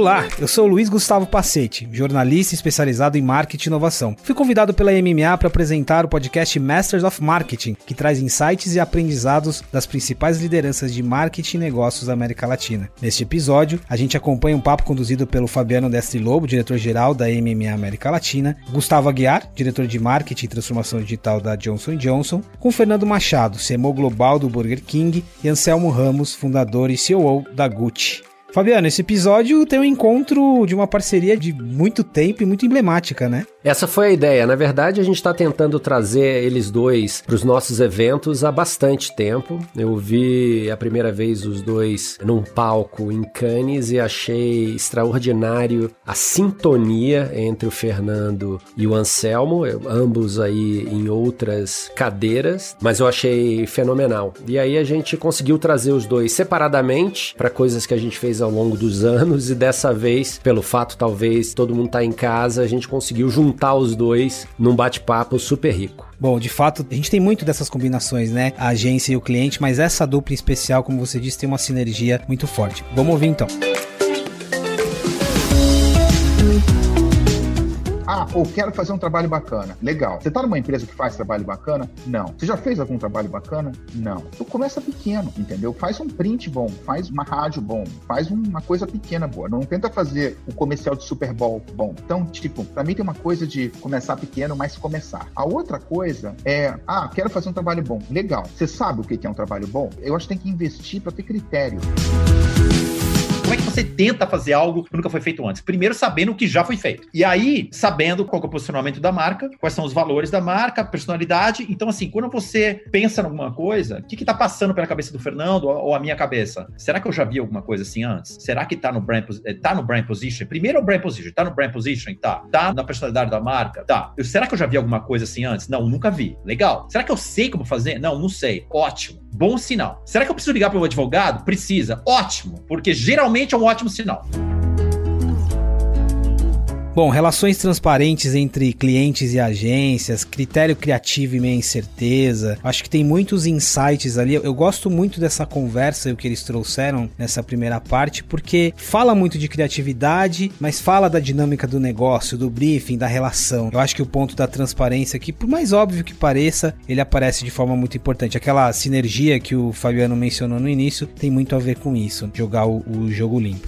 Olá, eu sou Luiz Gustavo Pacete, jornalista especializado em marketing e inovação. Fui convidado pela MMA para apresentar o podcast Masters of Marketing, que traz insights e aprendizados das principais lideranças de marketing e negócios da América Latina. Neste episódio, a gente acompanha um papo conduzido pelo Fabiano Destre Lobo, diretor-geral da MMA América Latina, Gustavo Aguiar, diretor de marketing e transformação digital da Johnson Johnson, com Fernando Machado, CMO global do Burger King, e Anselmo Ramos, fundador e CEO da Gucci. Fabiano, esse episódio tem um encontro de uma parceria de muito tempo e muito emblemática, né? Essa foi a ideia. Na verdade, a gente está tentando trazer eles dois para os nossos eventos há bastante tempo. Eu vi a primeira vez os dois num palco em Cannes e achei extraordinário a sintonia entre o Fernando e o Anselmo, ambos aí em outras cadeiras, mas eu achei fenomenal. E aí a gente conseguiu trazer os dois separadamente para coisas que a gente fez ao longo dos anos e dessa vez, pelo fato talvez todo mundo tá em casa, a gente conseguiu juntar os dois num bate-papo super rico. Bom, de fato, a gente tem muito dessas combinações, né? A agência e o cliente, mas essa dupla especial, como você disse, tem uma sinergia muito forte. Vamos ouvir então. Ah, ou quero fazer um trabalho bacana. Legal. Você está numa empresa que faz trabalho bacana? Não. Você já fez algum trabalho bacana? Não. Então começa pequeno, entendeu? Faz um print bom, faz uma rádio bom, faz uma coisa pequena boa. Não tenta fazer o um comercial de Super Bowl bom. Então, tipo, para mim tem uma coisa de começar pequeno, mas começar. A outra coisa é, ah, quero fazer um trabalho bom. Legal. Você sabe o que é um trabalho bom? Eu acho que tem que investir para ter critério. Como é que você tenta fazer algo que nunca foi feito antes? Primeiro, sabendo o que já foi feito. E aí, sabendo qual é o posicionamento da marca, quais são os valores da marca, personalidade. Então, assim, quando você pensa em alguma coisa, o que está passando pela cabeça do Fernando ou a minha cabeça? Será que eu já vi alguma coisa assim antes? Será que está no brand, eh, tá no brand position? Primeiro é o brand position. Tá no brand position? Tá. Tá na personalidade da marca? Tá. Eu, será que eu já vi alguma coisa assim antes? Não, nunca vi. Legal. Será que eu sei como fazer? Não, não sei. Ótimo. Bom sinal. Será que eu preciso ligar para o advogado? Precisa. Ótimo. Porque geralmente realmente é um ótimo sinal. Bom, relações transparentes entre clientes e agências, critério criativo e meia incerteza. Acho que tem muitos insights ali. Eu gosto muito dessa conversa e o que eles trouxeram nessa primeira parte, porque fala muito de criatividade, mas fala da dinâmica do negócio, do briefing, da relação. Eu acho que o ponto da transparência aqui, por mais óbvio que pareça, ele aparece de forma muito importante. Aquela sinergia que o Fabiano mencionou no início tem muito a ver com isso, jogar o, o jogo limpo.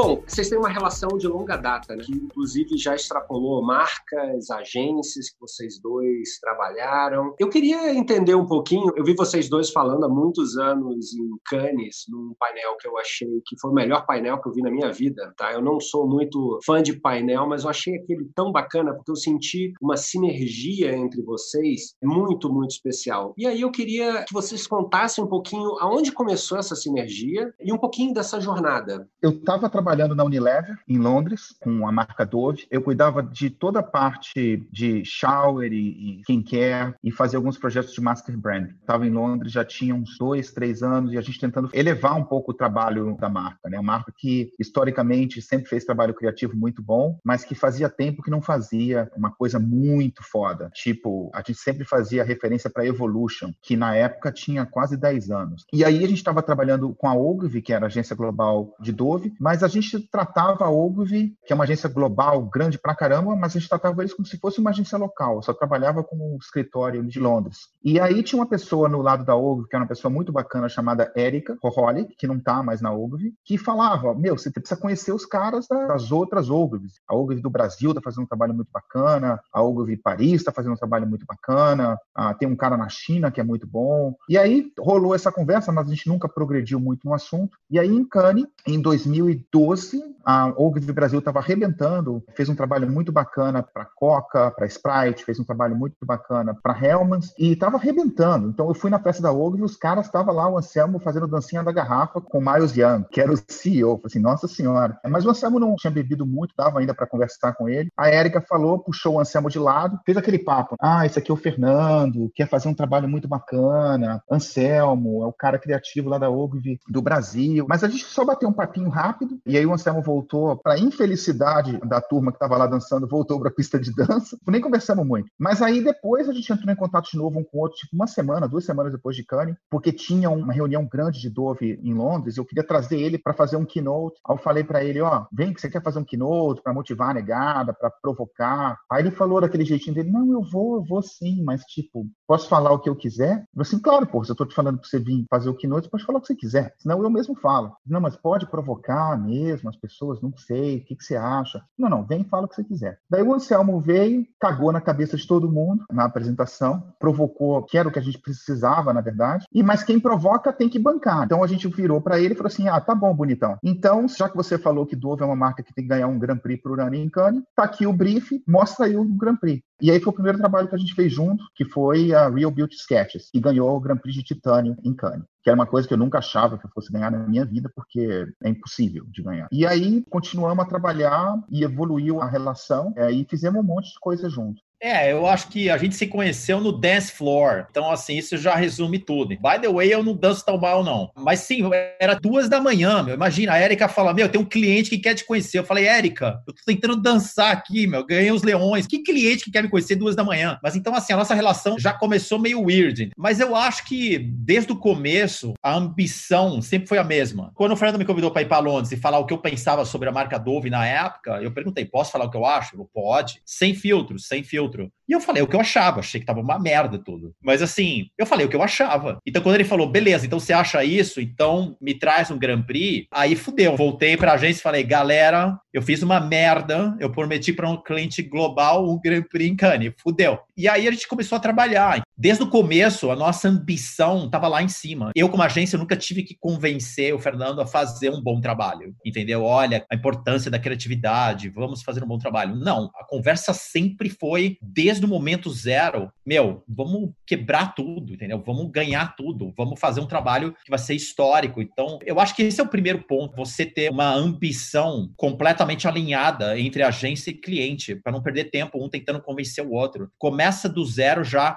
Bom, vocês têm uma relação de longa data, né? que inclusive já extrapolou marcas, agências que vocês dois trabalharam. Eu queria entender um pouquinho, eu vi vocês dois falando há muitos anos em Cannes, num painel que eu achei que foi o melhor painel que eu vi na minha vida, tá? Eu não sou muito fã de painel, mas eu achei aquele tão bacana porque eu senti uma sinergia entre vocês muito, muito especial. E aí eu queria que vocês contassem um pouquinho aonde começou essa sinergia e um pouquinho dessa jornada. Eu estava trabalhando trabalhando na Unilever, em Londres, com a marca Dove. Eu cuidava de toda a parte de shower e, e skincare e fazia alguns projetos de master brand. Estava em Londres já tinha uns dois, três anos e a gente tentando elevar um pouco o trabalho da marca. Né? Uma marca que, historicamente, sempre fez trabalho criativo muito bom, mas que fazia tempo que não fazia uma coisa muito foda. Tipo, a gente sempre fazia referência para Evolution, que na época tinha quase 10 anos. E aí a gente estava trabalhando com a Ogilvy, que era a agência global de Dove, mas a gente gente tratava a Ogilvy, que é uma agência global grande pra caramba, mas a gente tratava eles como se fosse uma agência local, só trabalhava como um escritório de Londres. E aí tinha uma pessoa no lado da Ogilvy, que era uma pessoa muito bacana, chamada Erika Roholi, que não tá mais na Ogilvy, que falava, meu, você precisa conhecer os caras das outras Ogilvys. A Ogilvy do Brasil tá fazendo um trabalho muito bacana, a Ogilvy Paris tá fazendo um trabalho muito bacana, ah, tem um cara na China que é muito bom. E aí rolou essa conversa, mas a gente nunca progrediu muito no assunto. E aí em Cannes, em 2012, 2012, a Ogilvy Brasil estava arrebentando, fez um trabalho muito bacana para Coca, para Sprite, fez um trabalho muito bacana para Hellmann's e estava arrebentando. Então eu fui na festa da Ogilvy, os caras estavam lá, o Anselmo fazendo dancinha da garrafa com o Miles Young, que era o CEO. Falei assim, nossa senhora. Mas o Anselmo não tinha bebido muito, dava ainda para conversar com ele. A Érica falou, puxou o Anselmo de lado, fez aquele papo. Ah, esse aqui é o Fernando, quer fazer um trabalho muito bacana. Anselmo é o cara criativo lá da Ogilvy do Brasil. Mas a gente só bateu um papinho rápido E aí o Anselmo voltou, para infelicidade da turma que estava lá dançando, voltou para a pista de dança. Nem conversamos muito. Mas aí depois a gente entrou em contato de novo um com o outro, tipo uma semana, duas semanas depois de Cannes, porque tinha uma reunião grande de Dove em Londres. Eu queria trazer ele para fazer um keynote. Aí eu falei para ele, ó, vem que você quer fazer um keynote para motivar a negada, para provocar. Aí ele falou daquele jeitinho dele, não, eu vou, eu vou sim, mas tipo, posso falar o que eu quiser? Eu assim, claro, pô, se eu tô te falando para você vir fazer o keynote, você pode falar o que você quiser. Senão eu mesmo falo. Não, mas pode provocar mesmo as pessoas, não sei, o que, que você acha? Não, não, vem e fala o que você quiser. Daí o Anselmo veio, cagou na cabeça de todo mundo na apresentação, provocou, que era o que a gente precisava, na verdade, e mas quem provoca tem que bancar. Então a gente virou para ele e falou assim: ah, tá bom, bonitão. Então, já que você falou que Dove é uma marca que tem que ganhar um Grand Prix ano em Cannes, tá aqui o brief, mostra aí o Grand Prix. E aí foi o primeiro trabalho que a gente fez junto, que foi a Real Beauty Sketches, que ganhou o Grand Prix de Titânio em Cannes que era uma coisa que eu nunca achava que eu fosse ganhar na minha vida, porque é impossível de ganhar. E aí continuamos a trabalhar e evoluiu a relação é, e fizemos um monte de coisa junto. É, eu acho que a gente se conheceu no dance floor. Então, assim, isso já resume tudo. By the way, eu não danço tão mal, não. Mas sim, era duas da manhã, meu. Imagina, a Erika fala: Meu, tem um cliente que quer te conhecer. Eu falei, Erika, eu tô tentando dançar aqui, meu. Ganhei os leões. Que cliente que quer me conhecer duas da manhã? Mas então, assim, a nossa relação já começou meio weird. Mas eu acho que desde o começo, a ambição sempre foi a mesma. Quando o Fernando me convidou para ir para Londres e falar o que eu pensava sobre a marca Dove na época, eu perguntei: Posso falar o que eu acho? Eu, Pode. Sem filtros, sem filtro filtro. E eu falei o que eu achava, achei que tava uma merda tudo. Mas assim, eu falei o que eu achava. Então quando ele falou, beleza, então você acha isso, então me traz um Grand Prix, aí fudeu. Voltei pra agência e falei, galera, eu fiz uma merda, eu prometi para um cliente global um Grand Prix em Cannes, fudeu. E aí a gente começou a trabalhar. Desde o começo, a nossa ambição estava lá em cima. Eu, como agência, nunca tive que convencer o Fernando a fazer um bom trabalho. Entendeu? Olha, a importância da criatividade, vamos fazer um bom trabalho. Não, a conversa sempre foi, desde o momento zero, meu, vamos quebrar tudo, entendeu? Vamos ganhar tudo, vamos fazer um trabalho que vai ser histórico. Então, eu acho que esse é o primeiro ponto, você ter uma ambição completamente alinhada entre agência e cliente, para não perder tempo um tentando convencer o outro. Começa do zero já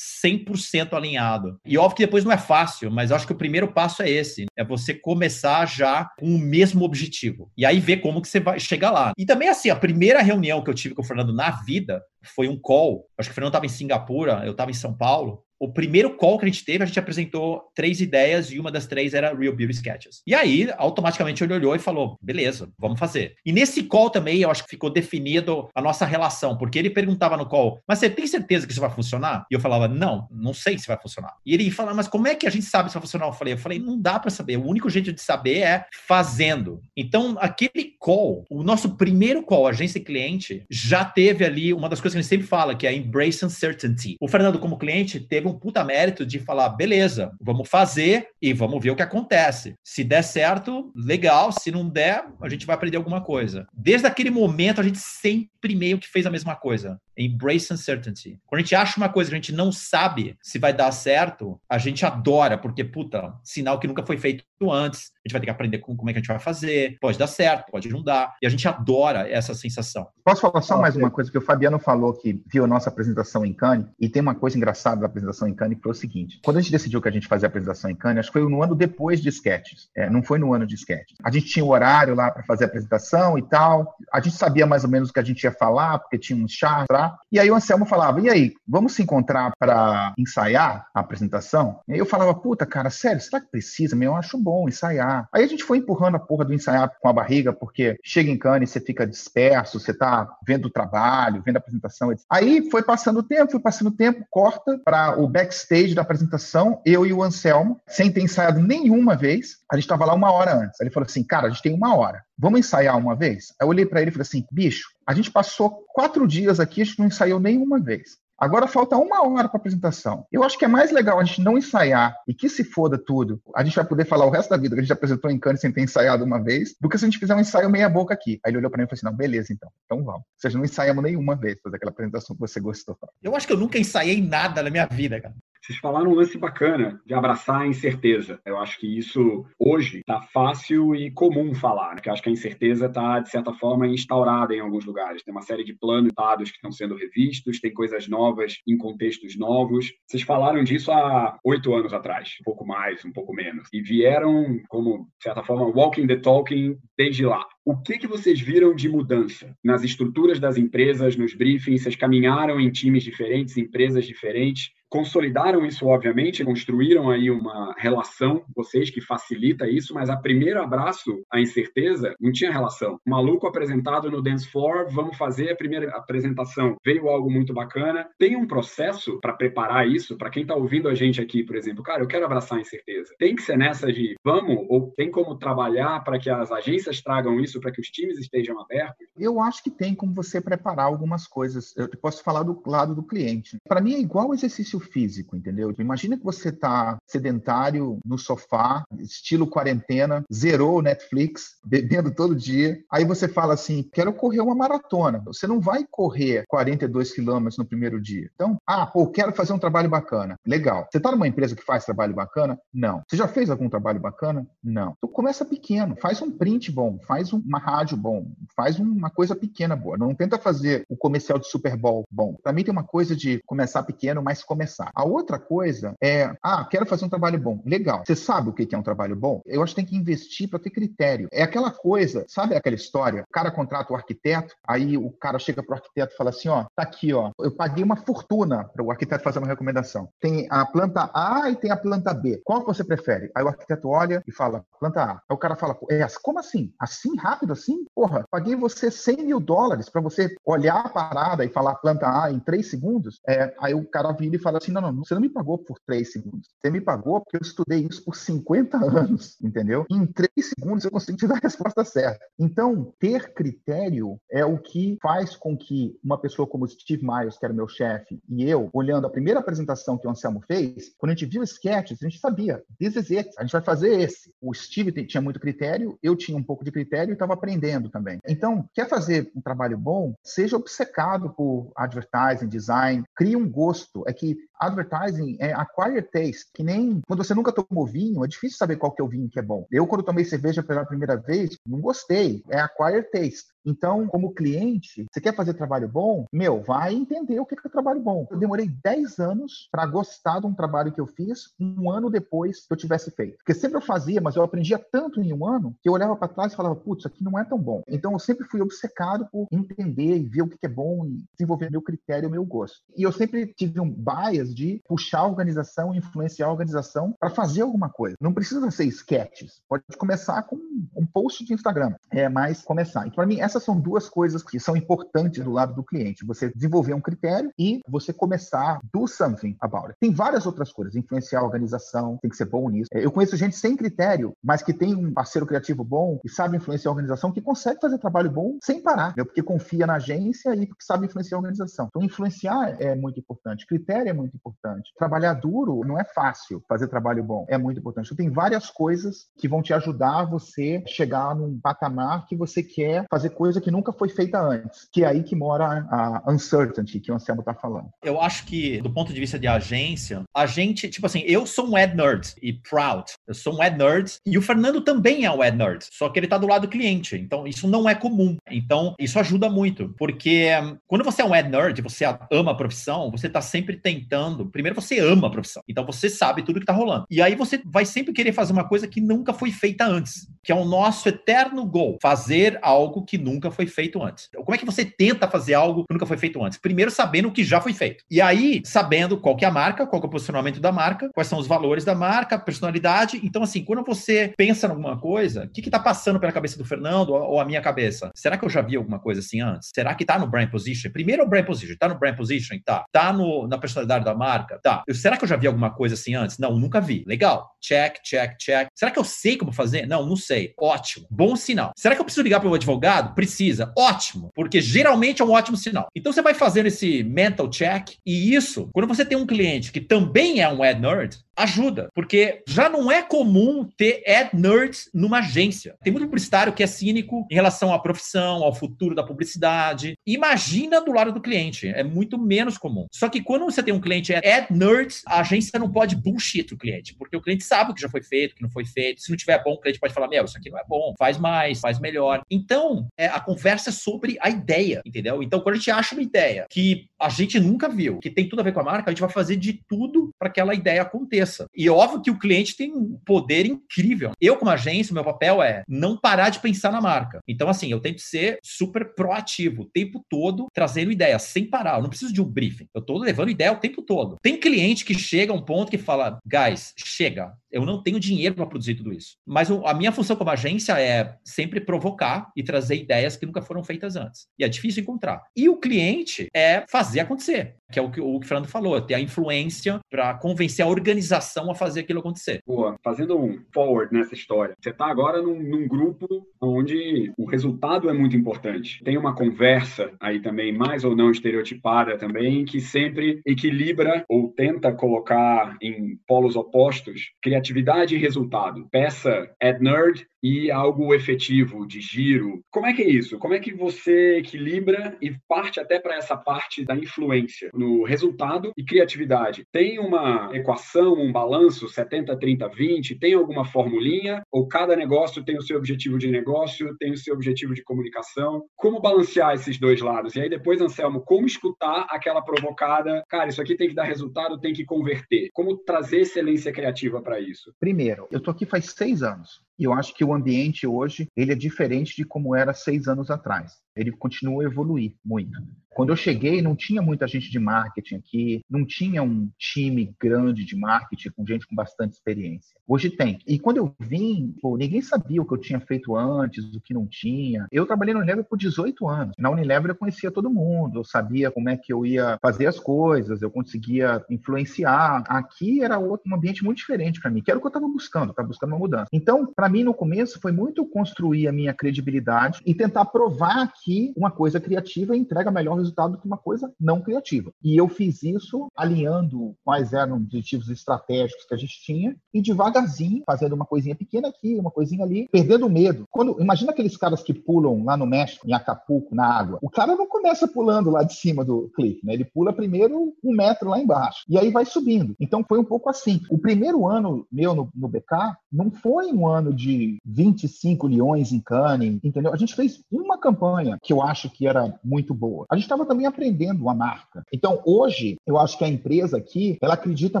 100% alinhado. E óbvio que depois não é fácil, mas acho que o primeiro passo é esse, é você começar já com o mesmo objetivo. E aí ver como que você vai chegar lá. E também assim, a primeira reunião que eu tive com o Fernando na vida foi um call. Acho que o Fernando estava em Singapura, eu estava em São Paulo o primeiro call que a gente teve, a gente apresentou três ideias e uma das três era Real Beauty Sketches. E aí, automaticamente, ele olhou e falou: beleza, vamos fazer. E nesse call também, eu acho que ficou definido a nossa relação, porque ele perguntava no call: mas você tem certeza que isso vai funcionar? E eu falava: não, não sei se vai funcionar. E ele falava: mas como é que a gente sabe se vai funcionar? Eu falei: eu falei, não dá para saber. O único jeito de saber é fazendo. Então, aquele call, o nosso primeiro call, agência e cliente, já teve ali uma das coisas que a gente sempre fala, que é embrace uncertainty. O Fernando, como cliente, teve um puta mérito de falar, beleza, vamos fazer e vamos ver o que acontece. Se der certo, legal. Se não der, a gente vai aprender alguma coisa. Desde aquele momento, a gente sempre meio que fez a mesma coisa. Embrace uncertainty. Quando a gente acha uma coisa que a gente não sabe se vai dar certo, a gente adora, porque, puta, sinal que nunca foi feito antes. A gente vai ter que aprender com, como é que a gente vai fazer. Pode dar certo, pode não dar. E a gente adora essa sensação. Posso falar só mais uma coisa que o Fabiano falou que viu a nossa apresentação em Cannes? E tem uma coisa engraçada da apresentação em Cannes foi o seguinte: quando a gente decidiu que a gente fazia a apresentação em Cannes, acho que foi no ano depois de sketches. É, não foi no ano de sketches. A gente tinha o horário lá para fazer a apresentação e tal. A gente sabia mais ou menos o que a gente ia falar, porque tinha um chá lá. E aí o Anselmo falava: e aí, vamos se encontrar para ensaiar a apresentação? E aí eu falava: puta, cara, sério, será que precisa? Meu, eu acho bom ensaiar. Aí a gente foi empurrando a porra do ensaiar com a barriga, porque chega em Cannes, você fica disperso, você tá vendo o trabalho, vendo a apresentação. Aí foi passando o tempo, foi passando o tempo, corta para o backstage da apresentação, eu e o Anselmo, sem ter ensaiado nenhuma vez. A gente estava lá uma hora antes. Ele falou assim: cara, a gente tem uma hora. Vamos ensaiar uma vez? Aí eu olhei para ele e falei assim: bicho, a gente passou quatro dias aqui, a gente não ensaiou nenhuma vez. Agora falta uma hora para apresentação. Eu acho que é mais legal a gente não ensaiar e que se foda tudo. A gente vai poder falar o resto da vida que a gente apresentou em Cannes sem ter ensaiado uma vez, do que se a gente fizer um ensaio meia boca aqui. Aí ele olhou para mim e falou assim: não, beleza, então. Então vamos. Ou seja, não ensaiamos nenhuma vez fazer aquela apresentação que você gostou. Eu acho que eu nunca ensaiei nada na minha vida, cara. Vocês falaram um lance bacana de abraçar a incerteza. Eu acho que isso hoje está fácil e comum falar, né? acho que a incerteza está, de certa forma, instaurada em alguns lugares. Tem uma série de planos dados que estão sendo revistos, tem coisas novas em contextos novos. Vocês falaram disso há oito anos atrás, um pouco mais, um pouco menos, e vieram, como, de certa forma, walking the talking desde lá. O que, que vocês viram de mudança nas estruturas das empresas, nos briefings? Vocês caminharam em times diferentes, empresas diferentes consolidaram isso, obviamente, construíram aí uma relação, vocês que facilita isso, mas a primeiro abraço à incerteza não tinha relação. Maluco apresentado no Dance Floor, vamos fazer a primeira apresentação. Veio algo muito bacana. Tem um processo para preparar isso, para quem está ouvindo a gente aqui, por exemplo, cara, eu quero abraçar a incerteza. Tem que ser nessa de vamos, ou tem como trabalhar para que as agências tragam isso, para que os times estejam abertos? Eu acho que tem como você preparar algumas coisas. Eu posso falar do lado do cliente. Para mim é igual o exercício exercício físico, entendeu? Imagina que você está sedentário no sofá, estilo quarentena, zerou o Netflix, bebendo todo dia. Aí você fala assim: quero correr uma maratona. Você não vai correr 42 quilômetros no primeiro dia. Então, ah, pô, quero fazer um trabalho bacana. Legal. Você está numa empresa que faz trabalho bacana? Não. Você já fez algum trabalho bacana? Não. Então começa pequeno, faz um print bom, faz uma rádio bom, faz uma coisa pequena boa. Não tenta fazer o comercial de Super Bowl bom. Para mim tem uma coisa de começar pequeno, mas começar começar. A outra coisa é, ah, quero fazer um trabalho bom. Legal. Você sabe o que é um trabalho bom? Eu acho que tem que investir para ter critério. É aquela coisa, sabe aquela história? O cara contrata o arquiteto, aí o cara chega pro arquiteto e fala assim, ó, tá aqui, ó, eu paguei uma fortuna para o arquiteto fazer uma recomendação. Tem a planta A e tem a planta B. Qual que você prefere? Aí o arquiteto olha e fala, planta A. Aí o cara fala, é, como assim? Assim, rápido assim? Porra, paguei você 100 mil dólares para você olhar a parada e falar planta A em 3 segundos. É, aí o cara vira e fala assim: não, não, você não me pagou por três segundos. Você me pagou porque eu estudei isso por 50 anos, entendeu? Em três segundos eu consigo te dar a resposta certa. Então, ter critério é o que faz com que uma pessoa como Steve Myers, que era meu chefe, e eu, olhando a primeira apresentação que o Anselmo fez, quando a gente viu sketches, a gente sabia, this is it, a gente vai fazer esse. O Steve tinha muito critério, eu tinha um pouco de critério e estava aprendendo também. Então, quer fazer um trabalho bom? Seja obcecado por advertising, design, crie um gosto. É que advertising é acquired taste, que nem quando você nunca tomou vinho, é difícil saber qual que é o vinho que é bom. Eu, quando tomei cerveja pela primeira vez, não gostei. É acquired taste. Então, como cliente, você quer fazer trabalho bom? Meu, vai entender o que é trabalho bom. Eu demorei 10 anos para gostar de um trabalho que eu fiz um ano depois que eu tivesse feito. Porque sempre eu fazia, mas eu aprendia tanto em um ano que eu olhava para trás e falava, putz, isso aqui não é tão bom. Então, eu sempre fui obcecado por entender e ver o que é bom e desenvolver meu critério, meu gosto. E eu sempre tive um bias de puxar a organização, influenciar a organização para fazer alguma coisa. Não precisa ser sketches. Pode começar com um post de Instagram. É mais começar. E para mim, essa essas são duas coisas que são importantes do lado do cliente. Você desenvolver um critério e você começar do something about it. Tem várias outras coisas. Influenciar a organização, tem que ser bom nisso. É, eu conheço gente sem critério, mas que tem um parceiro criativo bom e sabe influenciar a organização, que consegue fazer trabalho bom sem parar, né? porque confia na agência e porque sabe influenciar a organização. Então, influenciar é muito importante. Critério é muito importante. Trabalhar duro não é fácil fazer trabalho bom. É muito importante. Então, tem várias coisas que vão te ajudar a você chegar num patamar que você quer fazer coisas coisa que nunca foi feita antes, que é aí que mora a uncertainty que o Anselmo está falando. Eu acho que, do ponto de vista de agência, a gente, tipo assim, eu sou um ad nerd e proud. Eu sou um ad nerd e o Fernando também é um ad nerd, só que ele está do lado do cliente. Então, isso não é comum. Então, isso ajuda muito, porque hum, quando você é um ad nerd, você ama a profissão, você está sempre tentando. Primeiro, você ama a profissão, então você sabe tudo que está rolando. E aí você vai sempre querer fazer uma coisa que nunca foi feita antes, que é o nosso eterno goal, fazer algo que nunca foi feito antes. Como é que você tenta fazer algo que nunca foi feito antes? Primeiro sabendo o que já foi feito. E aí, sabendo qual que é a marca, qual que é o posicionamento da marca, quais são os valores da marca, personalidade. Então, assim, quando você pensa em alguma coisa, o que está passando pela cabeça do Fernando ou a minha cabeça? Será que eu já vi alguma coisa assim antes? Será que está no brand position? Primeiro é o brand position. Está no brand position? Tá. Tá no, na personalidade da marca? Tá. Eu, será que eu já vi alguma coisa assim antes? Não, nunca vi. Legal. Check, check, check. Será que eu sei como fazer? Não, não sei. Ótimo. Bom sinal. Será que eu preciso ligar para o advogado? Precisa. Ótimo, porque geralmente é um ótimo sinal. Então você vai fazendo esse mental check e isso, quando você tem um cliente que também é um ad nerd, ajuda, porque já não é comum ter ad nerds numa agência. Tem muito publicitário que é cínico em relação à profissão, ao futuro da publicidade. Imagina do lado do cliente, é muito menos comum. Só que quando você tem um cliente ad nerds, a agência não pode bullshit o cliente, porque o cliente sabe o que já foi feito, o que não foi feito. Se não tiver bom, o cliente pode falar: Meu, isso aqui não é bom, faz mais, faz melhor. Então, é, a conversa é sobre a ideia, entendeu? Então, quando a gente acha uma ideia que a gente nunca viu, que tem tudo a ver com a marca, a gente vai fazer de tudo para que aquela ideia aconteça. E óbvio que o cliente tem um poder incrível. Eu, como agência, meu papel é não parar de pensar na marca. Então, assim, eu tento ser super proativo o tempo todo, trazendo ideias, sem parar. Eu não preciso de um briefing. Eu tô levando ideia o tempo todo. Tem cliente que chega a um ponto que fala, guys, chega, eu não tenho dinheiro para produzir tudo isso. Mas a minha função como agência é sempre provocar e trazer ideias que nunca foram feitas antes. E é difícil encontrar. E o cliente é fazer acontecer, que é o que o, Fernando falou, ter a influência para convencer a organização a fazer aquilo acontecer. Boa. Fazendo um forward nessa história, você está agora num, num grupo onde o resultado é muito importante. Tem uma conversa aí também, mais ou não estereotipada também, que sempre equilibra ou tenta colocar em polos opostos criatividade e resultado. Peça at nerd e algo efetivo, de giro. Como é que é isso? Como é que você equilibra e parte até para essa parte da influência no resultado e criatividade? Tem uma equação, um balanço 70, 30, 20? Tem alguma formulinha? Ou cada negócio tem o seu objetivo de negócio, tem o seu objetivo de comunicação? Como balancear esses dois lados? E aí depois, Anselmo, como escutar aquela provocada? Cara, isso aqui tem que dar resultado, tem que converter. Como trazer excelência criativa para isso? Primeiro, eu tô aqui faz seis anos. E eu acho que o ambiente hoje ele é diferente de como era seis anos atrás. Ele continua a evoluir muito. Quando eu cheguei, não tinha muita gente de marketing aqui, não tinha um time grande de marketing com gente com bastante experiência. Hoje tem. E quando eu vim, pô, ninguém sabia o que eu tinha feito antes, o que não tinha. Eu trabalhei na Unilever por 18 anos. Na Unilever eu conhecia todo mundo, eu sabia como é que eu ia fazer as coisas, eu conseguia influenciar. Aqui era outro, um ambiente muito diferente para mim, que era o que eu estava buscando, estava buscando uma mudança. Então, para mim, no começo, foi muito construir a minha credibilidade e tentar provar que uma coisa criativa entrega melhor resultado resultado do que uma coisa não criativa. E eu fiz isso alinhando quais eram os objetivos estratégicos que a gente tinha e devagarzinho, fazendo uma coisinha pequena aqui, uma coisinha ali, perdendo medo. Quando Imagina aqueles caras que pulam lá no México, em Acapulco, na água. O cara não começa pulando lá de cima do clique, né? Ele pula primeiro um metro lá embaixo e aí vai subindo. Então foi um pouco assim. O primeiro ano meu no, no BK não foi um ano de 25 leões em Cannes, entendeu? A gente fez uma campanha que eu acho que era muito boa. A gente estava também aprendendo a marca. Então, hoje, eu acho que a empresa aqui, ela acredita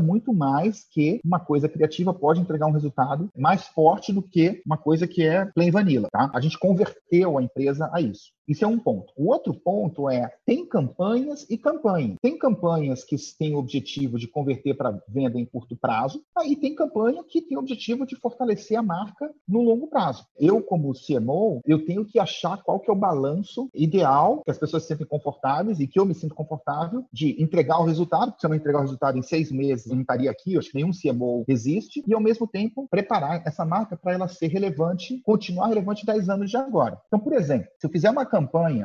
muito mais que uma coisa criativa pode entregar um resultado mais forte do que uma coisa que é plain vanilla, tá? A gente converteu a empresa a isso. Isso é um ponto. O outro ponto é: tem campanhas e campanhas. Tem campanhas que têm o objetivo de converter para venda em curto prazo, aí tem campanha que tem o objetivo de fortalecer a marca no longo prazo. Eu, como CMO, eu tenho que achar qual que é o balanço ideal, que as pessoas se sentem confortáveis e que eu me sinto confortável de entregar o resultado, porque se eu não entregar o resultado em seis meses, eu não estaria aqui, eu acho que nenhum CMO resiste, e ao mesmo tempo preparar essa marca para ela ser relevante, continuar relevante 10 anos de agora. Então, por exemplo, se eu fizer uma campanha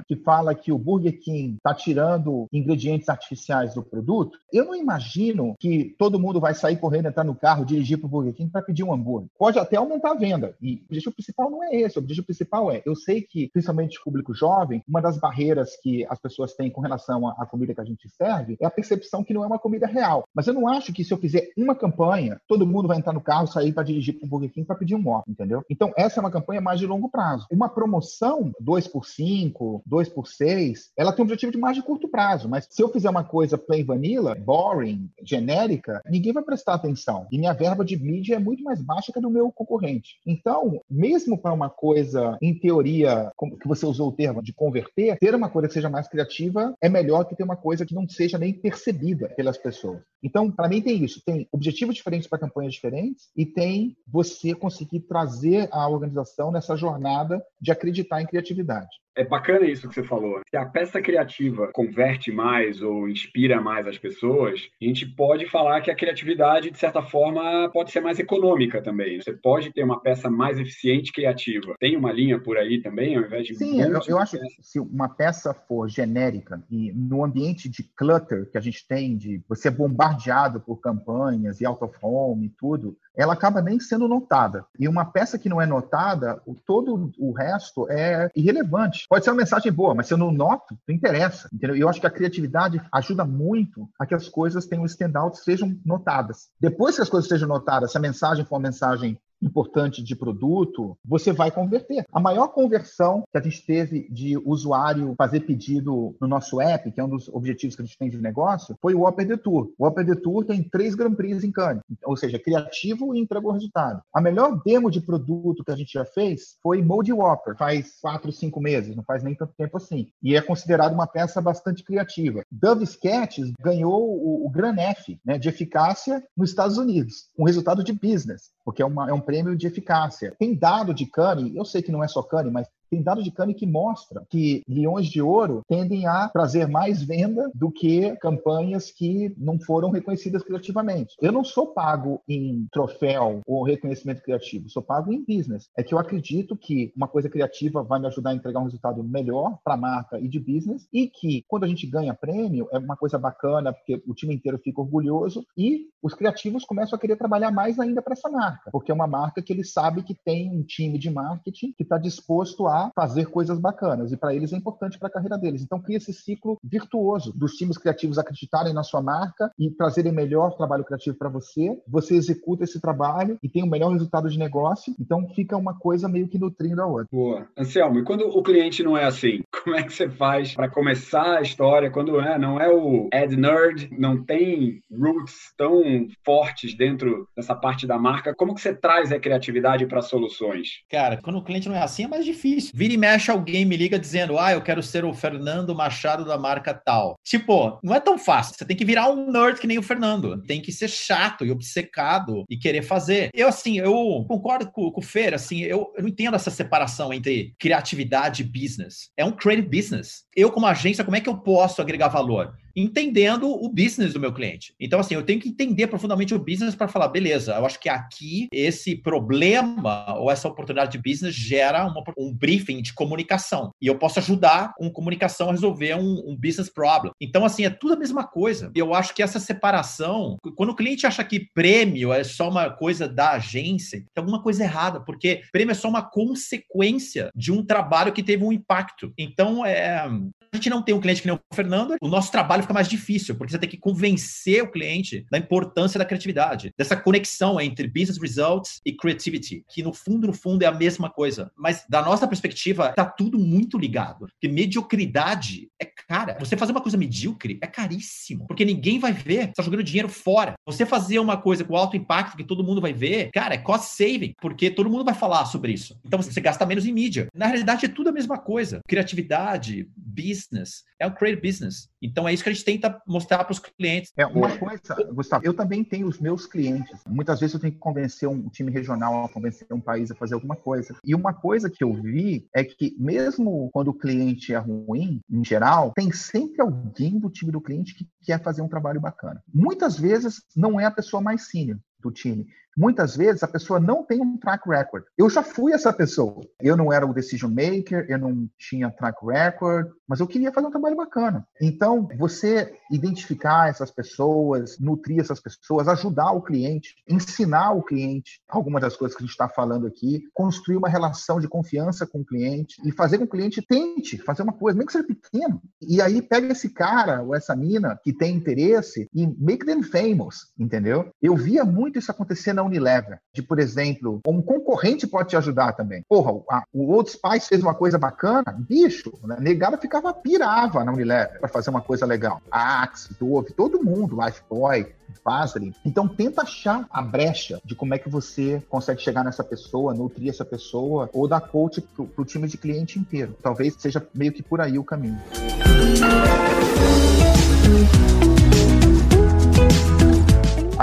que fala que o Burger King está tirando ingredientes artificiais do produto, eu não imagino que todo mundo vai sair correndo, entrar no carro, dirigir para o Burger King para pedir um hambúrguer. Pode até aumentar a venda. E o objetivo principal não é esse. O objetivo principal é, eu sei que, principalmente o público jovem, uma das barreiras que as pessoas têm com relação à comida que a gente serve é a percepção que não é uma comida real. Mas eu não acho que se eu fizer uma campanha, todo mundo vai entrar no carro, sair para dirigir para o Burger King para pedir um óculos, entendeu? Então, essa é uma campanha mais de longo prazo. Uma promoção, 2 por 5, 5, 2 por 6, ela tem um objetivo de mais de curto prazo. Mas se eu fizer uma coisa plain vanilla, boring, genérica, ninguém vai prestar atenção. E minha verba de mídia é muito mais baixa que a do meu concorrente. Então, mesmo para uma coisa, em teoria, como que você usou o termo, de converter, ter uma coisa que seja mais criativa é melhor que ter uma coisa que não seja nem percebida pelas pessoas. Então, para mim, tem isso. Tem objetivos diferentes para campanhas diferentes e tem você conseguir trazer a organização nessa jornada de acreditar em criatividade. É bacana isso que você falou. Se a peça criativa converte mais ou inspira mais as pessoas, a gente pode falar que a criatividade, de certa forma, pode ser mais econômica também. Você pode ter uma peça mais eficiente criativa. Tem uma linha por aí também, ao invés de. Sim, eu, eu acho que se uma peça for genérica e no ambiente de clutter que a gente tem, de você bombardear bombardeado por campanhas e out of home e tudo, ela acaba nem sendo notada. E uma peça que não é notada, o, todo o resto é irrelevante. Pode ser uma mensagem boa, mas se eu não noto, não interessa. Entendeu? E eu acho que a criatividade ajuda muito a que as coisas tenham standout, sejam notadas. Depois que as coisas sejam notadas, se a mensagem for uma mensagem importante de produto, você vai converter. A maior conversão que a gente teve de usuário fazer pedido no nosso app, que é um dos objetivos que a gente tem de negócio, foi o Opera Tour. O Opera Tour tem três Grand Prix em Cannes, ou seja, criativo e entregou resultado. A melhor demo de produto que a gente já fez foi Mode Whopper, faz quatro, cinco meses, não faz nem tanto tempo assim. E é considerado uma peça bastante criativa. Dove Sketches ganhou o, o Gran F né, de eficácia nos Estados Unidos, com resultado de business, porque é, uma, é um prêmio de eficácia. Tem dado de Cane, eu sei que não é só Cane, mas tem dado de Cane que mostra que leões de ouro tendem a trazer mais venda do que campanhas que não foram reconhecidas criativamente. Eu não sou pago em troféu ou reconhecimento criativo, sou pago em business. É que eu acredito que uma coisa criativa vai me ajudar a entregar um resultado melhor para a marca e de business e que quando a gente ganha prêmio é uma coisa bacana porque o time inteiro fica orgulhoso e os criativos começam a querer trabalhar mais ainda para essa marca, porque é uma marca que ele sabe que tem um time de marketing que está disposto a fazer coisas bacanas. E para eles é importante para a carreira deles. Então cria esse ciclo virtuoso dos times criativos acreditarem na sua marca e trazerem melhor trabalho criativo para você. Você executa esse trabalho e tem o melhor resultado de negócio. Então fica uma coisa meio que nutrindo a outra. Boa. Anselmo, e quando o cliente não é assim? Como é que você faz para começar a história quando é, não é o ad nerd, não tem roots tão fortes dentro dessa parte da marca? Como que você traz a criatividade para soluções? Cara, quando o cliente não é assim é mais difícil. Vira e mexe, alguém me liga dizendo: Ah, eu quero ser o Fernando Machado da marca tal. Tipo, não é tão fácil. Você tem que virar um nerd que nem o Fernando. Tem que ser chato e obcecado e querer fazer. Eu, assim, eu concordo com, com o Fer, assim, eu, eu não entendo essa separação entre criatividade e business. É um creative business. Eu, como agência, como é que eu posso agregar valor? Entendendo o business do meu cliente. Então, assim, eu tenho que entender profundamente o business para falar, beleza, eu acho que aqui esse problema ou essa oportunidade de business gera uma, um briefing de comunicação. E eu posso ajudar com comunicação a resolver um, um business problem. Então, assim, é tudo a mesma coisa. Eu acho que essa separação, quando o cliente acha que prêmio é só uma coisa da agência, tem alguma coisa errada, porque prêmio é só uma consequência de um trabalho que teve um impacto. Então, é, a gente não tem um cliente que nem o Fernando, o nosso trabalho fica mais difícil, porque você tem que convencer o cliente da importância da criatividade, dessa conexão entre business results e creativity, que no fundo, no fundo é a mesma coisa. Mas da nossa perspectiva, tá tudo muito ligado. Porque mediocridade é cara. Você fazer uma coisa medíocre é caríssimo, porque ninguém vai ver. Você tá jogando dinheiro fora. Você fazer uma coisa com alto impacto que todo mundo vai ver, cara, é cost saving, porque todo mundo vai falar sobre isso. Então você gasta menos em mídia. Na realidade, é tudo a mesma coisa. Criatividade, business, é um creative business. Então é isso que a gente tenta mostrar para os clientes. É uma coisa, Gustavo, eu também tenho os meus clientes. Muitas vezes eu tenho que convencer um time regional convencer um país a fazer alguma coisa. E uma coisa que eu vi é que mesmo quando o cliente é ruim, em geral, tem sempre alguém do time do cliente que quer fazer um trabalho bacana. Muitas vezes não é a pessoa mais senior do time, Muitas vezes a pessoa não tem um track record. Eu já fui essa pessoa. Eu não era o decision maker, eu não tinha track record, mas eu queria fazer um trabalho bacana. Então, você identificar essas pessoas, nutrir essas pessoas, ajudar o cliente, ensinar o cliente algumas das coisas que a gente está falando aqui, construir uma relação de confiança com o cliente e fazer com que o cliente tente fazer uma coisa, nem que seja pequeno. E aí pega esse cara ou essa mina que tem interesse e make them famous, entendeu? Eu via muito isso acontecer na Unilever, de, por exemplo, um concorrente pode te ajudar também. Porra, a, o Old Spice fez uma coisa bacana, bicho, né? ficava pirava na Unilever para fazer uma coisa legal. A Axe, Dove, todo mundo, Lifebuoy, Vaseline. Então tenta achar a brecha de como é que você consegue chegar nessa pessoa, nutrir essa pessoa, ou dar coach pro, pro time de cliente inteiro. Talvez seja meio que por aí o caminho.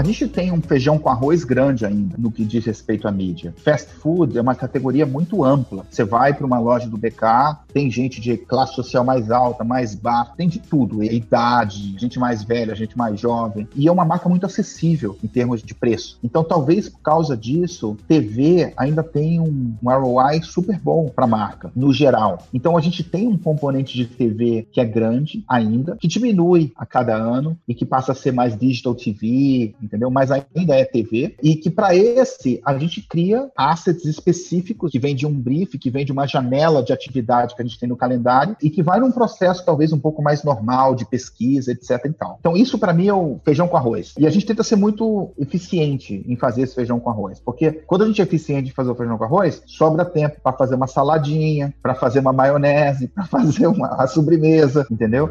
A gente tem um feijão com arroz grande ainda no que diz respeito à mídia. Fast food é uma categoria muito ampla. Você vai para uma loja do BK, tem gente de classe social mais alta, mais baixa, tem de tudo, idade, gente mais velha, gente mais jovem. E é uma marca muito acessível em termos de preço. Então, talvez por causa disso, TV ainda tem um, um ROI super bom para a marca, no geral. Então, a gente tem um componente de TV que é grande ainda, que diminui a cada ano e que passa a ser mais digital TV, entendeu? Mas ainda é TV. E que para esse, a gente cria assets específicos que vem de um brief, que vem de uma janela de atividade que a gente tem no calendário e que vai num processo talvez um pouco mais normal de pesquisa, etc. E tal. Então, isso para mim é o feijão com arroz. E a gente tenta ser muito eficiente em fazer esse feijão com arroz, porque quando a gente é eficiente em fazer o feijão com arroz, sobra tempo para fazer uma saladinha, para fazer uma maionese, para fazer uma sobremesa, entendeu?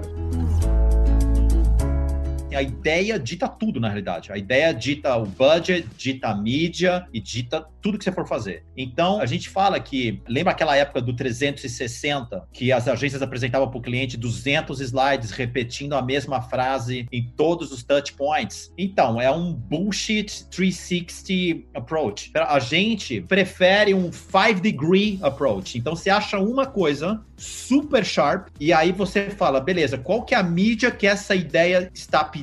A ideia dita tudo, na realidade. A ideia dita o budget, dita a mídia e dita tudo que você for fazer. Então, a gente fala que, lembra aquela época do 360, que as agências apresentavam para o cliente 200 slides repetindo a mesma frase em todos os touch points? Então, é um bullshit 360 approach. A gente prefere um 5 degree approach. Então, você acha uma coisa super sharp e aí você fala, beleza, qual que é a mídia que essa ideia está pedindo?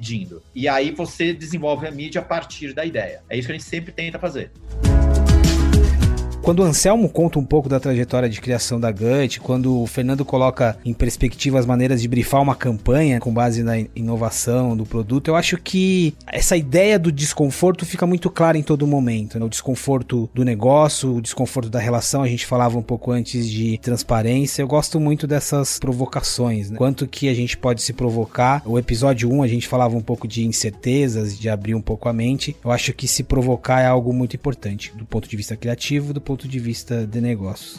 E aí você desenvolve a mídia a partir da ideia. É isso que a gente sempre tenta fazer. Quando o Anselmo conta um pouco da trajetória de criação da Gut, quando o Fernando coloca em perspectiva as maneiras de brifar uma campanha com base na inovação do produto, eu acho que essa ideia do desconforto fica muito clara em todo momento. Né? O desconforto do negócio, o desconforto da relação, a gente falava um pouco antes de transparência. Eu gosto muito dessas provocações, né? quanto que a gente pode se provocar. O episódio 1 a gente falava um pouco de incertezas, de abrir um pouco a mente. Eu acho que se provocar é algo muito importante do ponto de vista criativo, do ponto ponto de vista de negócios.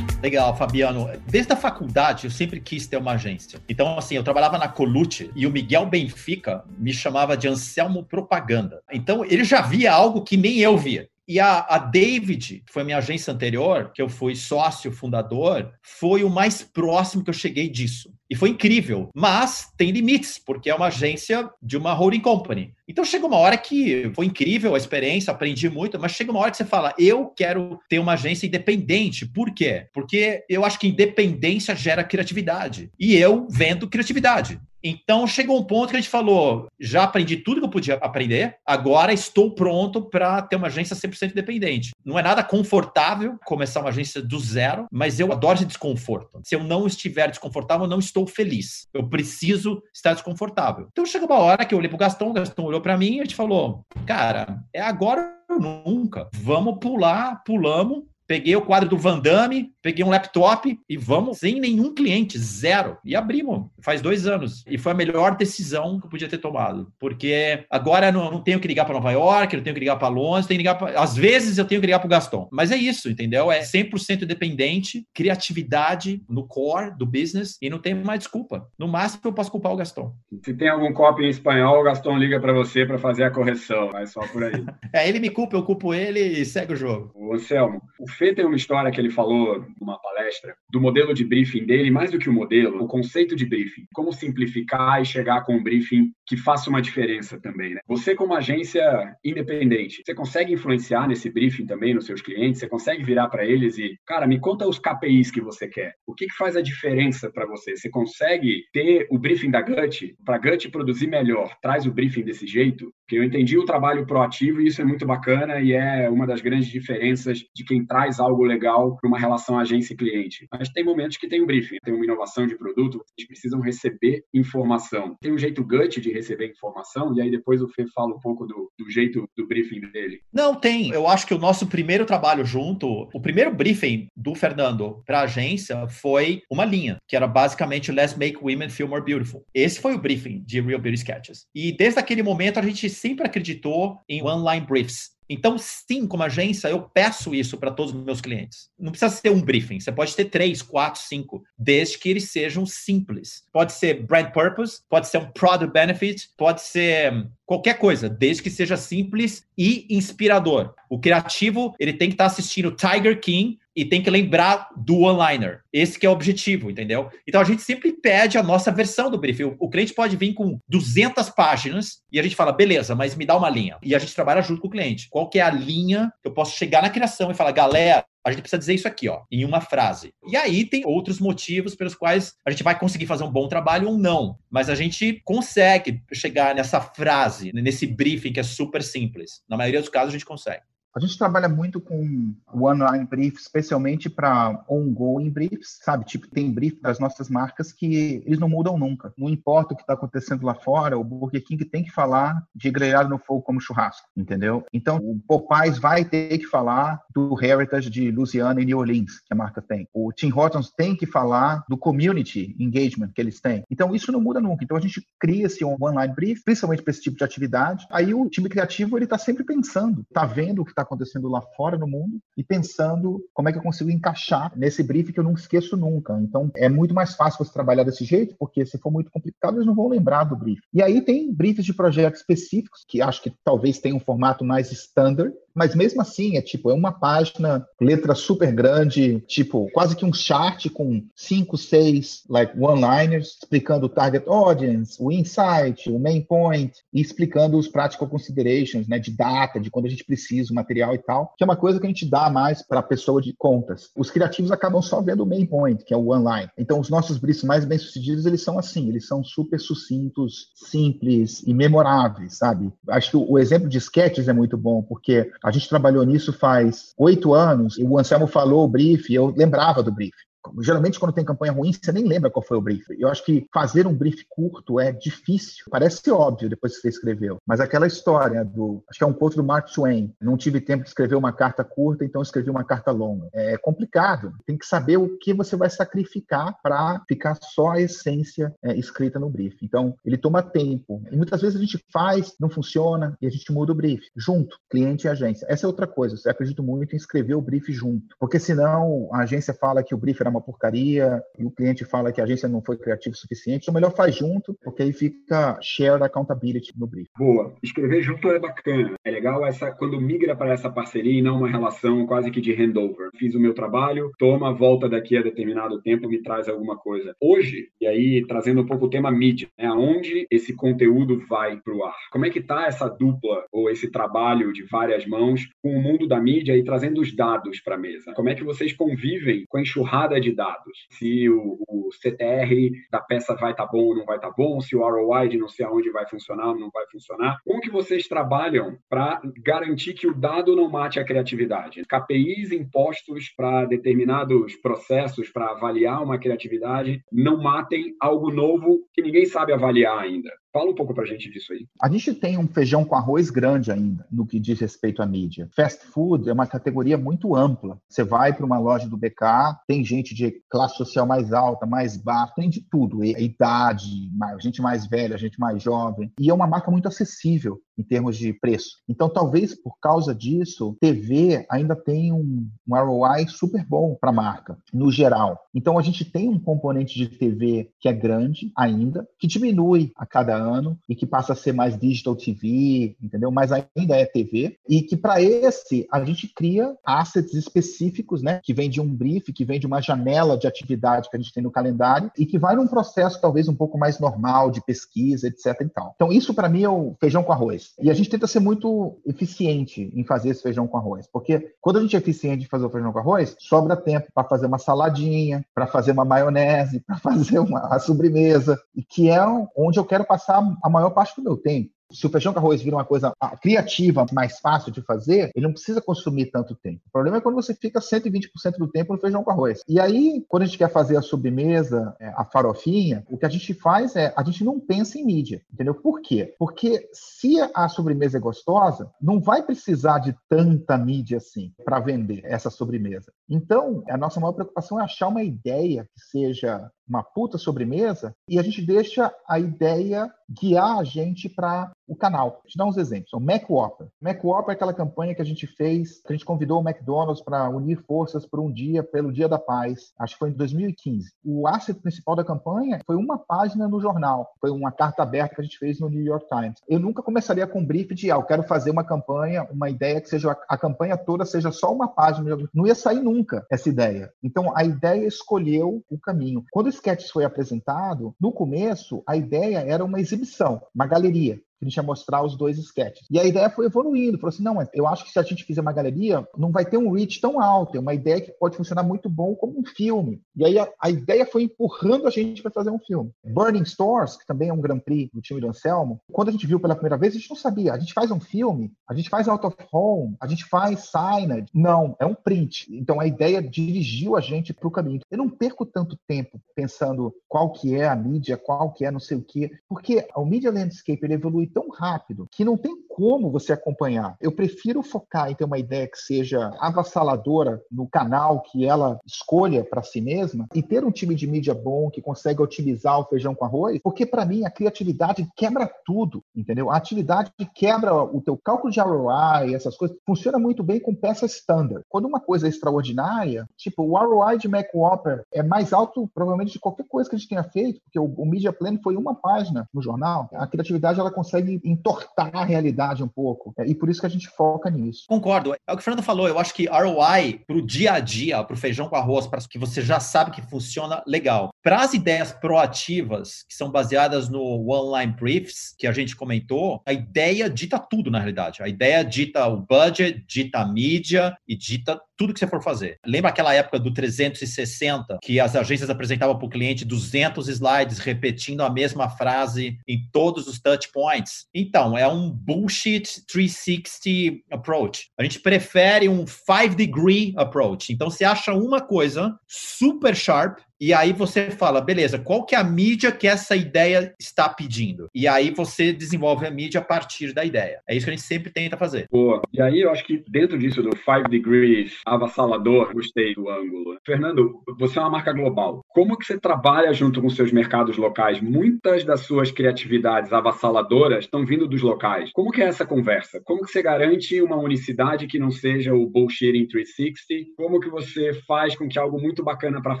Legal, Fabiano. Desde a faculdade eu sempre quis ter uma agência. Então, assim, eu trabalhava na Colute e o Miguel Benfica me chamava de Anselmo Propaganda. Então, ele já via algo que nem eu via. E a, a David, que foi minha agência anterior, que eu fui sócio fundador, foi o mais próximo que eu cheguei disso. E foi incrível, mas tem limites, porque é uma agência de uma holding company. Então chega uma hora que foi incrível a experiência, aprendi muito, mas chega uma hora que você fala: eu quero ter uma agência independente. Por quê? Porque eu acho que independência gera criatividade. E eu vendo criatividade. Então chegou um ponto que a gente falou: já aprendi tudo que eu podia aprender, agora estou pronto para ter uma agência 100% independente. Não é nada confortável começar uma agência do zero, mas eu adoro esse desconforto. Se eu não estiver desconfortável, eu não estou feliz. Eu preciso estar desconfortável. Então chegou uma hora que eu olhei pro Gastão, o Gastão olhou para mim e a gente falou: cara, é agora ou nunca. Vamos pular, pulamos Peguei o quadro do Van Damme, peguei um laptop e vamos sem nenhum cliente, zero. E abrimos, faz dois anos. E foi a melhor decisão que eu podia ter tomado. Porque agora não, não tenho que ligar para Nova York, não tenho que ligar para Londres, tenho que ligar pra... Às vezes eu tenho que ligar para o Gaston. Mas é isso, entendeu? É 100% independente, criatividade no core do business e não tem mais desculpa. No máximo eu posso culpar o Gaston. Se tem algum copy em espanhol, o Gaston liga para você para fazer a correção. É só por aí. é, ele me culpa, eu culpo ele e segue o jogo. Ô, Anselmo, o Fê tem uma história que ele falou numa palestra do modelo de briefing dele, mais do que o modelo, o conceito de briefing. Como simplificar e chegar com um briefing que faça uma diferença também. Né? Você, como agência independente, você consegue influenciar nesse briefing também nos seus clientes? Você consegue virar para eles e, cara, me conta os KPIs que você quer. O que, que faz a diferença para você? Você consegue ter o briefing da Gut, para Gut produzir melhor, traz o briefing desse jeito? Porque eu entendi o trabalho proativo e isso é muito bacana e é uma das grandes diferenças de quem traz algo legal para uma relação agência e cliente. Mas tem momentos que tem um briefing, tem uma inovação de produto, eles precisam receber informação. Tem um jeito gut de receber informação, e aí depois o Fê fala um pouco do, do jeito do briefing dele. Não, tem. Eu acho que o nosso primeiro trabalho junto, o primeiro briefing do Fernando para a agência foi uma linha, que era basicamente Let's Make Women Feel More Beautiful. Esse foi o briefing de Real Beauty Sketches. E desde aquele momento a gente sempre acreditou em one-line briefs. Então, sim, como agência, eu peço isso para todos os meus clientes. Não precisa ser um briefing, você pode ter três, quatro, cinco, desde que eles sejam simples. Pode ser brand purpose, pode ser um product benefit, pode ser qualquer coisa, desde que seja simples e inspirador. O criativo, ele tem que estar tá assistindo Tiger King e tem que lembrar do one-liner. Esse que é o objetivo, entendeu? Então a gente sempre pede a nossa versão do briefing. O, o cliente pode vir com 200 páginas e a gente fala, beleza, mas me dá uma linha. E a gente trabalha junto com o cliente. Qual que é a linha que eu posso chegar na criação e falar, galera, a gente precisa dizer isso aqui, ó, em uma frase. E aí tem outros motivos pelos quais a gente vai conseguir fazer um bom trabalho ou não. Mas a gente consegue chegar nessa frase, nesse briefing que é super simples. Na maioria dos casos a gente consegue. A gente trabalha muito com one-line brief, especialmente para ongoing briefs, sabe? Tipo, tem brief das nossas marcas que eles não mudam nunca. Não importa o que está acontecendo lá fora, o Burger King tem que falar de grelhado no fogo como churrasco, entendeu? Então, o Popeyes vai ter que falar do Heritage de Louisiana e New Orleans, que a marca tem. O Tim Hortons tem que falar do community engagement que eles têm. Então, isso não muda nunca. Então, a gente cria esse one-line brief, principalmente para esse tipo de atividade. Aí, o time criativo, ele está sempre pensando, está vendo o que está está acontecendo lá fora no mundo e pensando como é que eu consigo encaixar nesse brief que eu não esqueço nunca. Então, é muito mais fácil você trabalhar desse jeito, porque se for muito complicado, eles não vão lembrar do brief. E aí tem briefs de projetos específicos, que acho que talvez tenham um formato mais standard, mas mesmo assim é tipo, é uma página, letra super grande, tipo, quase que um chart com cinco, seis, like, one-liners, explicando o target audience, o insight, o main point, e explicando os practical considerations, né, de data, de quando a gente precisa, o material e tal, que é uma coisa que a gente dá mais para a pessoa de contas. Os criativos acabam só vendo o main point, que é o one-line. Então, os nossos briefs mais bem-sucedidos, eles são assim, eles são super sucintos, simples e memoráveis, sabe? Acho que o exemplo de sketches é muito bom, porque a gente trabalhou nisso faz oito anos e o Anselmo falou o brief eu lembrava do brief. Geralmente, quando tem campanha ruim, você nem lembra qual foi o brief. Eu acho que fazer um brief curto é difícil. Parece óbvio depois que você escreveu. Mas aquela história do. Acho que é um ponto do Mark Twain. Não tive tempo de escrever uma carta curta, então escrevi uma carta longa. É complicado. Tem que saber o que você vai sacrificar para ficar só a essência é, escrita no brief. Então, ele toma tempo. E muitas vezes a gente faz, não funciona, e a gente muda o brief. Junto, cliente e agência. Essa é outra coisa. Eu acredito muito em escrever o brief junto. Porque senão a agência fala que o brief era uma porcaria e o cliente fala que a agência não foi criativa o suficiente, então melhor faz junto, porque aí fica shared accountability no brief. Boa. Escrever junto é bacana. É legal essa quando migra para essa parceria e não uma relação quase que de handover. Fiz o meu trabalho, toma, volta daqui a determinado tempo, me traz alguma coisa. Hoje, e aí trazendo um pouco o tema mídia, né? aonde esse conteúdo vai para o ar? Como é que tá essa dupla ou esse trabalho de várias mãos com o mundo da mídia e trazendo os dados para a mesa? Como é que vocês convivem com a enxurrada de dados. Se o, o CTR da peça vai estar tá bom ou não vai estar tá bom, se o ROI de não sei aonde vai funcionar ou não vai funcionar. Como que vocês trabalham para garantir que o dado não mate a criatividade? KPIs impostos para determinados processos para avaliar uma criatividade não matem algo novo que ninguém sabe avaliar ainda. Fala um pouco para a gente disso aí. A gente tem um feijão com arroz grande ainda no que diz respeito à mídia. Fast food é uma categoria muito ampla. Você vai para uma loja do BK, tem gente de classe social mais alta, mais baixa, tem de tudo. Idade, gente mais velha, gente mais jovem. E é uma marca muito acessível em termos de preço. Então, talvez por causa disso, TV ainda tem um, um ROI super bom para a marca, no geral. Então, a gente tem um componente de TV que é grande ainda, que diminui a cada ano e que passa a ser mais digital TV, entendeu? Mas ainda é TV. E que para esse, a gente cria assets específicos, né? Que vem de um brief, que vem de uma janela de atividade que a gente tem no calendário e que vai num processo talvez um pouco mais normal de pesquisa, etc. E tal. Então, isso para mim é o feijão com arroz. E a gente tenta ser muito eficiente em fazer esse feijão com arroz, porque quando a gente é eficiente em fazer o feijão com arroz, sobra tempo para fazer uma saladinha, para fazer uma maionese, para fazer uma sobremesa, e que é onde eu quero passar a maior parte do meu tempo. Se o feijão com arroz vira uma coisa ah, criativa, mais fácil de fazer, ele não precisa consumir tanto tempo. O problema é quando você fica 120% do tempo no feijão com arroz. E aí, quando a gente quer fazer a sobremesa, é, a farofinha, o que a gente faz é, a gente não pensa em mídia, entendeu? Por quê? Porque se a sobremesa é gostosa, não vai precisar de tanta mídia assim para vender essa sobremesa. Então, a nossa maior preocupação é achar uma ideia que seja uma puta sobremesa e a gente deixa a ideia guiar a gente para o canal. Vou te dar uns exemplos. O Mac Whopper. Mac Whopper é aquela campanha que a gente fez, que a gente convidou o McDonald's para unir forças por um dia, pelo Dia da Paz. Acho que foi em 2015. O asset principal da campanha foi uma página no jornal. Foi uma carta aberta que a gente fez no New York Times. Eu nunca começaria com um brief de, ah, eu quero fazer uma campanha, uma ideia que seja a campanha toda seja só uma página. Não ia sair nunca essa ideia. Então, a ideia escolheu o caminho. Quando o sketch foi apresentado, no começo, a ideia era uma exibição, uma galeria que a gente ia mostrar os dois sketches. E a ideia foi evoluindo, falou assim, não, eu acho que se a gente fizer uma galeria, não vai ter um reach tão alto, é uma ideia que pode funcionar muito bom como um filme. E aí a, a ideia foi empurrando a gente para fazer um filme. Burning Stores, que também é um Grand Prix do time do Anselmo, quando a gente viu pela primeira vez, a gente não sabia, a gente faz um filme, a gente faz out of home, a gente faz signage. Não, é um print. Então a ideia dirigiu a gente para o caminho. Eu não perco tanto tempo pensando qual que é a mídia, qual que é não sei o quê, porque o Media Landscape ele evolui tão rápido que não tem como você acompanhar. Eu prefiro focar em ter uma ideia que seja avassaladora no canal que ela escolha para si mesma e ter um time de mídia bom que consegue otimizar o feijão com arroz, porque para mim a criatividade quebra tudo, entendeu? A atividade quebra o teu cálculo de ROI, essas coisas, funciona muito bem com peças standard. Quando uma coisa é extraordinária, tipo, o ROI de Mac Whopper é mais alto provavelmente de qualquer coisa que a gente tenha feito, porque o, o Media Plan foi uma página no jornal. A criatividade ela consegue entortar a realidade um pouco. É, e por isso que a gente foca nisso. Concordo. É o que o Fernando falou. Eu acho que ROI para o dia a dia, para o feijão com arroz, para que você já sabe que funciona, legal. Para as ideias proativas, que são baseadas no One Line Briefs, que a gente comentou, a ideia dita tudo, na realidade. A ideia dita o budget, dita a mídia e dita tudo que você for fazer. Lembra aquela época do 360, que as agências apresentavam para o cliente 200 slides repetindo a mesma frase em todos os touch points? Então, é um bullshit 360 approach. A gente prefere um 5 degree approach. Então, você acha uma coisa super sharp, e aí você fala, beleza, qual que é a mídia que essa ideia está pedindo? E aí você desenvolve a mídia a partir da ideia. É isso que a gente sempre tenta fazer. Boa. E aí eu acho que dentro disso do Five Degrees avassalador, gostei do ângulo. Fernando, você é uma marca global. Como que você trabalha junto com seus mercados locais? Muitas das suas criatividades avassaladoras estão vindo dos locais. Como que é essa conversa? Como que você garante uma unicidade que não seja o bullshit em 360? Como que você faz com que algo muito bacana para a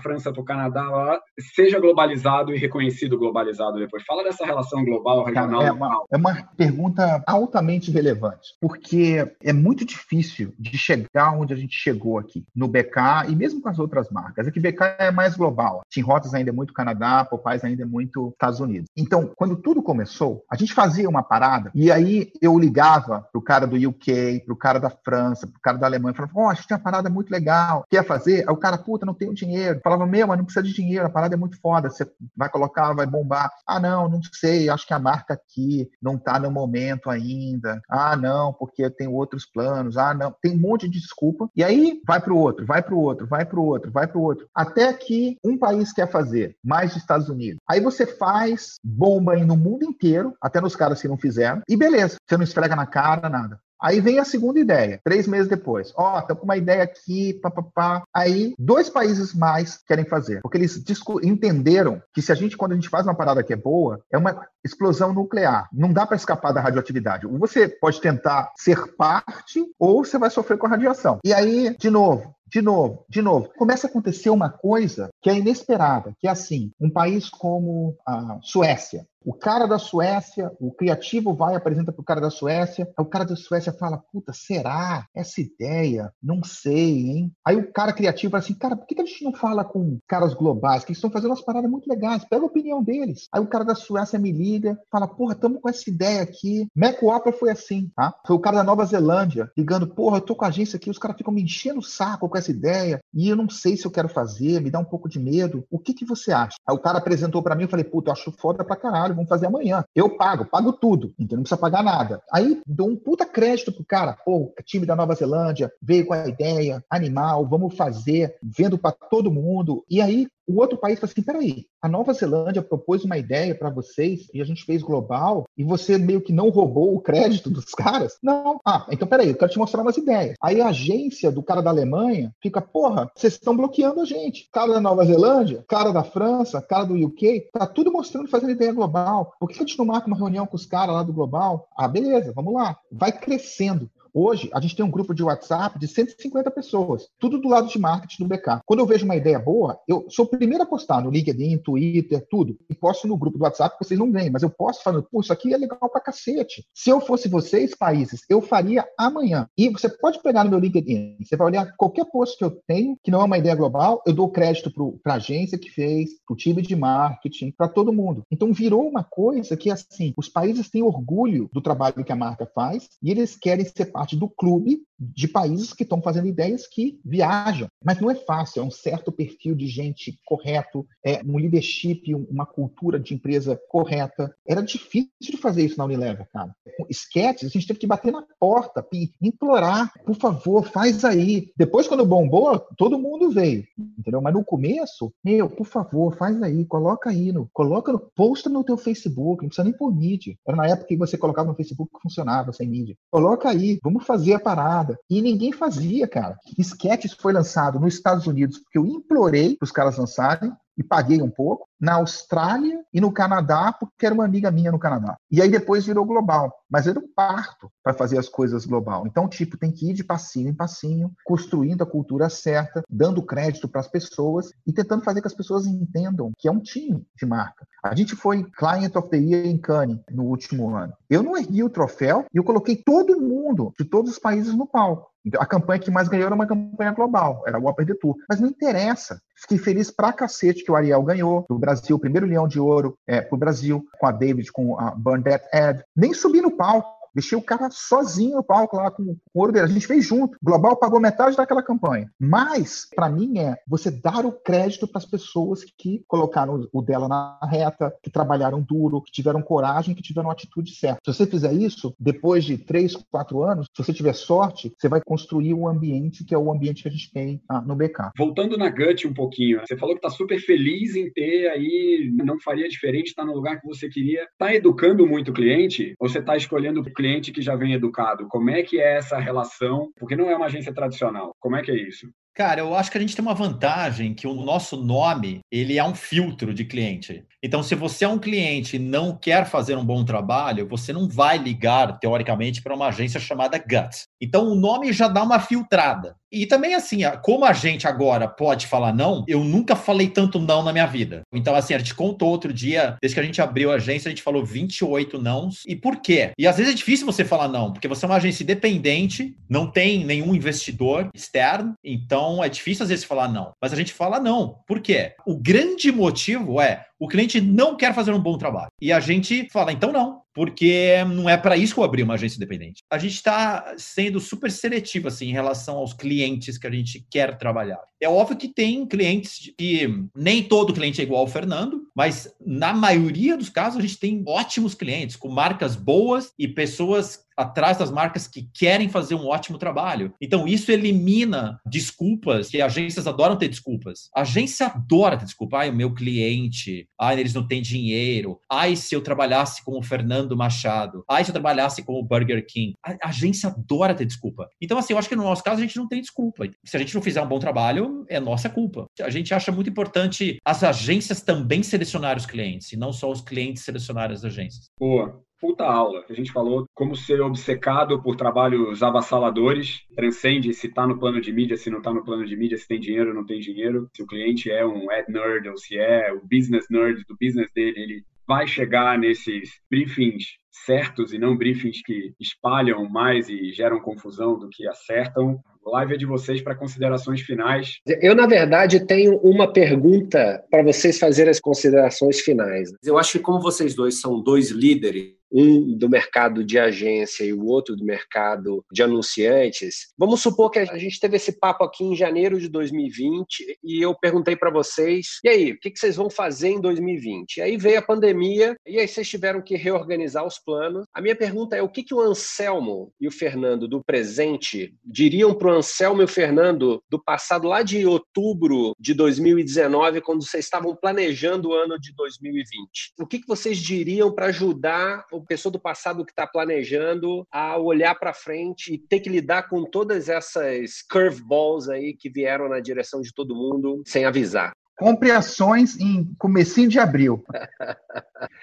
França, para o Canadá, Canadá seja globalizado e reconhecido globalizado depois. Fala dessa relação global, regional. é, uma, é uma pergunta altamente relevante, porque é muito difícil de chegar onde a gente chegou aqui, no BK e mesmo com as outras marcas. É que BK é mais global. Tim Hortons ainda é muito Canadá, Popeyes ainda é muito Estados Unidos. Então, quando tudo começou, a gente fazia uma parada e aí eu ligava pro cara do UK, pro cara da França, pro cara da Alemanha, falava, ó, oh, a gente tem uma parada muito legal, quer fazer? Aí o cara, puta, não tenho dinheiro. Falava, meu, mas não precisa de dinheiro, a parada é muito foda, você vai colocar, vai bombar. Ah, não, não sei, acho que a marca aqui não está no momento ainda. Ah, não, porque eu tenho outros planos. Ah, não, tem um monte de desculpa. E aí vai para o outro, vai para o outro, vai para o outro, vai para o outro. Até que um país quer fazer, mais dos Estados Unidos. Aí você faz bomba aí no mundo inteiro, até nos caras que não fizeram, e beleza, você não esfrega na cara, nada. Aí vem a segunda ideia, três meses depois. Ó, oh, com uma ideia aqui, papapá. Aí, dois países mais querem fazer, porque eles entenderam que se a gente, quando a gente faz uma parada que é boa, é uma explosão nuclear. Não dá para escapar da radioatividade. Ou você pode tentar ser parte, ou você vai sofrer com a radiação. E aí, de novo, de novo, de novo, começa a acontecer uma coisa que é inesperada, que é assim, um país como a Suécia, o cara da Suécia, o criativo vai apresenta para o cara da Suécia, aí o cara da Suécia fala, puta, será? Essa ideia? Não sei, hein? Aí o cara criativo fala assim, cara, por que, a gente não fala com caras globais, que estão fazendo umas paradas muito legais? Pega a opinião deles. Aí o cara da Suécia me liga, fala, porra, estamos com essa ideia aqui. Mac Opera foi assim, tá? Foi o cara da Nova Zelândia ligando, porra, eu tô com a agência aqui, os caras ficam me enchendo o saco com essa ideia e eu não sei se eu quero fazer, me dá um pouco de medo. O que que você acha? Aí o cara apresentou para mim, eu falei, puta, eu acho foda pra caralho vamos fazer amanhã. Eu pago, pago tudo, então não precisa pagar nada. Aí dou um puta crédito pro cara, pô, time da Nova Zelândia veio com a ideia, animal, vamos fazer, vendo para todo mundo. E aí o outro país fala assim: peraí, a Nova Zelândia propôs uma ideia para vocês e a gente fez global e você meio que não roubou o crédito dos caras? Não. Ah, então peraí, eu quero te mostrar umas ideias. Aí a agência do cara da Alemanha fica, porra, vocês estão bloqueando a gente. Cara da Nova Zelândia, cara da França, cara do UK, tá tudo mostrando fazendo ideia global. Por que a gente não marca uma reunião com os caras lá do global? Ah, beleza, vamos lá. Vai crescendo. Hoje, a gente tem um grupo de WhatsApp de 150 pessoas, tudo do lado de marketing do BK. Quando eu vejo uma ideia boa, eu sou o primeiro a postar no LinkedIn, Twitter, tudo. E posto no grupo do WhatsApp que vocês não veem, mas eu posto falando, pô, isso aqui é legal pra cacete. Se eu fosse vocês, países, eu faria amanhã. E você pode pegar no meu LinkedIn, você vai olhar qualquer post que eu tenho, que não é uma ideia global, eu dou crédito para a agência que fez, para o time de marketing, para todo mundo. Então virou uma coisa que, assim, os países têm orgulho do trabalho que a marca faz e eles querem ser parte do clube de países que estão fazendo ideias que viajam. Mas não é fácil, é um certo perfil de gente correto, é um leadership, uma cultura de empresa correta. Era difícil de fazer isso na Unilever, cara. Com sketches, a gente teve que bater na porta, implorar, por favor, faz aí. Depois, quando bombou, todo mundo veio, entendeu? Mas no começo, meu, por favor, faz aí, coloca aí, no, coloca, no, posta no teu Facebook, não precisa nem por mídia. Era na época que você colocava no Facebook que funcionava sem mídia. Coloca aí, vamos fazer a parada. E ninguém fazia, cara. Sketches foi lançado nos Estados Unidos porque eu implorei para os caras lançarem e paguei um pouco, na Austrália e no Canadá, porque era uma amiga minha no Canadá. E aí depois virou global. Mas era um parto para fazer as coisas global. Então, tipo, tem que ir de passinho em passinho, construindo a cultura certa, dando crédito para as pessoas e tentando fazer que as pessoas entendam que é um time de marca. A gente foi Client of the Year em Cannes no último ano. Eu não ergui o troféu e eu coloquei todo mundo de todos os países no palco. Então, a campanha que mais ganhou era uma campanha global, era o de Tour. Mas não interessa. Fiquei feliz pra cacete que o Ariel ganhou, do Brasil, o primeiro leão de ouro é, pro Brasil, com a David, com a Burn That Ad. Nem subi no palco. Deixei o cara sozinho no palco lá com, com o ouro dele. A gente fez junto. O Global pagou metade daquela campanha. Mas, para mim, é você dar o crédito para as pessoas que colocaram o dela na reta, que trabalharam duro, que tiveram coragem, que tiveram a atitude certa. Se você fizer isso, depois de três, quatro anos, se você tiver sorte, você vai construir um ambiente que é o ambiente que a gente tem ah, no BK. Voltando na Gut um pouquinho, você falou que está super feliz em ter aí, não faria diferente, estar tá no lugar que você queria. Está educando muito o cliente? Ou você está escolhendo cliente que já vem educado? Como é que é essa relação? Porque não é uma agência tradicional. Como é que é isso? Cara, eu acho que a gente tem uma vantagem que o nosso nome, ele é um filtro de cliente. Então, se você é um cliente e não quer fazer um bom trabalho, você não vai ligar, teoricamente, para uma agência chamada Gut. Então, o nome já dá uma filtrada. E também, assim, como a gente agora pode falar não, eu nunca falei tanto não na minha vida. Então, assim, a gente contou outro dia, desde que a gente abriu a agência, a gente falou 28 nãos. E por quê? E às vezes é difícil você falar não, porque você é uma agência independente, não tem nenhum investidor externo, então é difícil às vezes falar não. Mas a gente fala não. Por quê? O grande motivo é o cliente não quer fazer um bom trabalho. E a gente fala, então não, porque não é para isso que eu abri uma agência independente. A gente está sendo super seletivo assim, em relação aos clientes que a gente quer trabalhar. É óbvio que tem clientes que nem todo cliente é igual ao Fernando, mas na maioria dos casos a gente tem ótimos clientes com marcas boas e pessoas atrás das marcas que querem fazer um ótimo trabalho. Então, isso elimina desculpas, e agências adoram ter desculpas. A agência adora ter desculpa. Ai, o meu cliente, ai, eles não têm dinheiro, ai, se eu trabalhasse com o Fernando Machado, ai, se eu trabalhasse com o Burger King. A agência adora ter desculpa. Então, assim, eu acho que no nosso caso a gente não tem desculpa. Se a gente não fizer um bom trabalho, é nossa culpa. A gente acha muito importante as agências também selecionar os clientes, e não só os clientes selecionarem as agências. Boa puta aula. A gente falou como ser obcecado por trabalhos avassaladores, transcende se está no plano de mídia, se não está no plano de mídia, se tem dinheiro ou não tem dinheiro, se o cliente é um ad nerd ou se é o business nerd do business dele, ele vai chegar nesses briefings certos e não briefings que espalham mais e geram confusão do que acertam. A live é de vocês para considerações finais. Eu, na verdade, tenho uma pergunta para vocês fazerem as considerações finais. Eu acho que, como vocês dois são dois líderes, um do mercado de agência e o outro do mercado de anunciantes. Vamos supor que a gente teve esse papo aqui em janeiro de 2020 e eu perguntei para vocês: e aí, o que vocês vão fazer em 2020? E aí veio a pandemia e aí vocês tiveram que reorganizar os planos. A minha pergunta é: o que, que o Anselmo e o Fernando do presente diriam para o Anselmo e o Fernando do passado, lá de outubro de 2019, quando vocês estavam planejando o ano de 2020? O que, que vocês diriam para ajudar o pessoa do passado que está planejando a olhar para frente e ter que lidar com todas essas curveballs aí que vieram na direção de todo mundo sem avisar? Compre ações em comecinho de abril.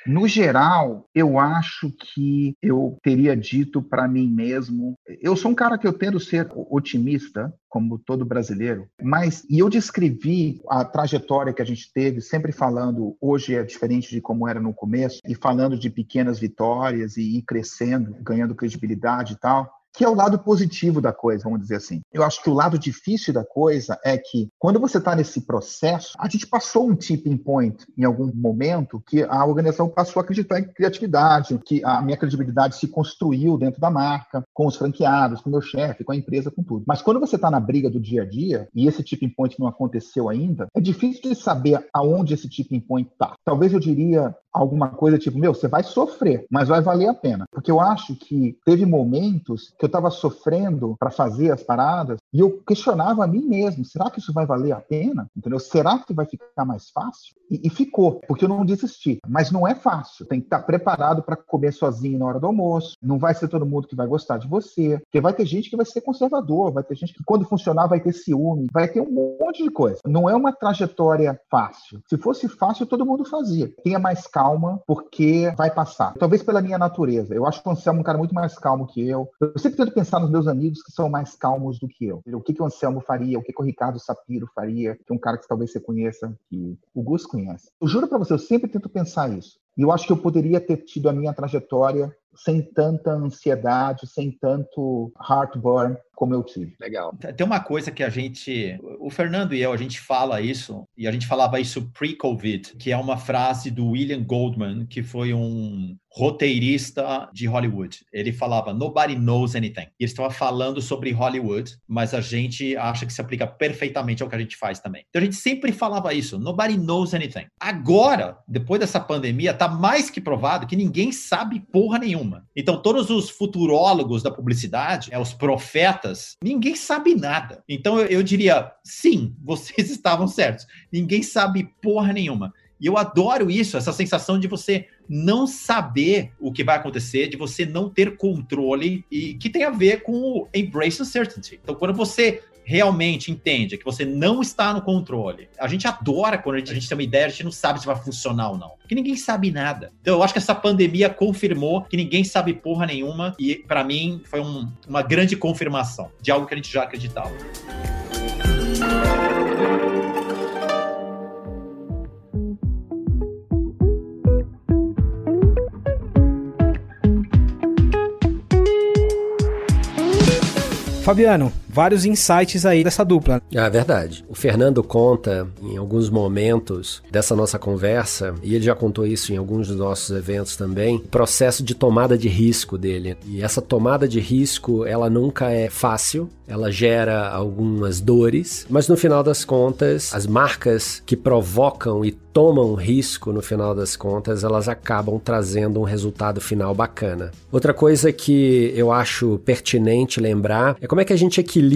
No geral, eu acho que eu teria dito para mim mesmo, eu sou um cara que eu tendo ser otimista, como todo brasileiro, mas e eu descrevi a trajetória que a gente teve, sempre falando hoje é diferente de como era no começo e falando de pequenas vitórias e ir crescendo, ganhando credibilidade e tal que é o lado positivo da coisa, vamos dizer assim. Eu acho que o lado difícil da coisa é que, quando você está nesse processo, a gente passou um tipping point em algum momento que a organização passou a acreditar em criatividade, que a minha credibilidade se construiu dentro da marca, com os franqueados, com o meu chefe, com a empresa, com tudo. Mas quando você está na briga do dia a dia, e esse tipping point não aconteceu ainda, é difícil de saber aonde esse tipping point está. Talvez eu diria alguma coisa tipo, meu, você vai sofrer, mas vai valer a pena. Porque eu acho que teve momentos que eu estava sofrendo para fazer as paradas e eu questionava a mim mesmo: será que isso vai valer a pena? Entendeu? Será que vai ficar mais fácil? E, e ficou, porque eu não desisti. Mas não é fácil. Tem que estar preparado para comer sozinho na hora do almoço. Não vai ser todo mundo que vai gostar de você. Porque vai ter gente que vai ser conservador, vai ter gente que, quando funcionar, vai ter ciúme, vai ter um monte de coisa. Não é uma trajetória fácil. Se fosse fácil, todo mundo fazia. Tenha mais calma, porque vai passar. Talvez pela minha natureza. Eu acho que o Anselmo é um cara muito mais calmo que eu. Eu sempre tento pensar nos meus amigos que são mais calmos do que eu. O que, que o Anselmo faria, o que, que o Ricardo Sapiro faria, que é um cara que talvez você conheça, que o Gus conhece. Eu juro para você, eu sempre tento pensar isso. E eu acho que eu poderia ter tido a minha trajetória sem tanta ansiedade, sem tanto heartburn como eu tive. Legal. Tem uma coisa que a gente, o Fernando e eu, a gente fala isso, e a gente falava isso pre-Covid, que é uma frase do William Goldman, que foi um roteirista de Hollywood. Ele falava, nobody knows anything. E ele estava falando sobre Hollywood, mas a gente acha que se aplica perfeitamente ao que a gente faz também. Então a gente sempre falava isso, nobody knows anything. Agora, depois dessa pandemia, tá mais que provado que ninguém sabe porra nenhuma. Então todos os futurólogos da publicidade, é, os profetas, ninguém sabe nada. Então eu, eu diria, sim, vocês estavam certos. Ninguém sabe porra nenhuma. E eu adoro isso, essa sensação de você não saber o que vai acontecer, de você não ter controle e que tem a ver com o embrace uncertainty. Então, quando você realmente entende que você não está no controle, a gente adora quando a gente, a gente tem uma ideia, a gente não sabe se vai funcionar ou não. Porque ninguém sabe nada. Então, eu acho que essa pandemia confirmou que ninguém sabe porra nenhuma e, para mim, foi um, uma grande confirmação de algo que a gente já acreditava. Fabiano, vários insights aí dessa dupla. É verdade. O Fernando conta em alguns momentos dessa nossa conversa, e ele já contou isso em alguns dos nossos eventos também, o processo de tomada de risco dele. E essa tomada de risco, ela nunca é fácil, ela gera algumas dores, mas no final das contas, as marcas que provocam e tomam risco no final das contas, elas acabam trazendo um resultado final bacana. Outra coisa que eu acho pertinente lembrar é como é que a gente equilibra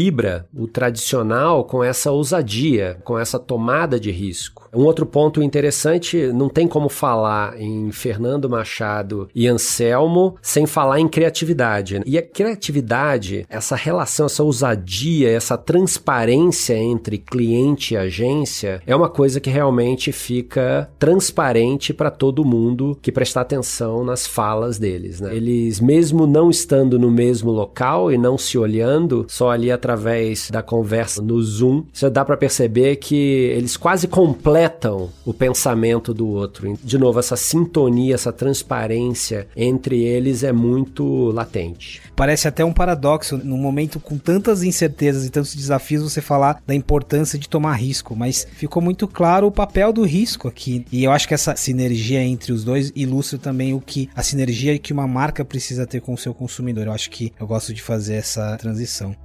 o tradicional com essa ousadia, com essa tomada de risco. Um outro ponto interessante, não tem como falar em Fernando Machado e Anselmo sem falar em criatividade. E a criatividade, essa relação, essa ousadia, essa transparência entre cliente e agência é uma coisa que realmente fica transparente para todo mundo que prestar atenção nas falas deles. Né? Eles, mesmo não estando no mesmo local e não se olhando, só ali através da conversa no Zoom, você dá para perceber que eles quase completam completam o pensamento do outro. De novo, essa sintonia, essa transparência entre eles é muito latente. Parece até um paradoxo, num momento com tantas incertezas e tantos desafios, você falar da importância de tomar risco, mas ficou muito claro o papel do risco aqui. E eu acho que essa sinergia entre os dois ilustra também o que a sinergia que uma marca precisa ter com o seu consumidor. Eu acho que eu gosto de fazer essa transição.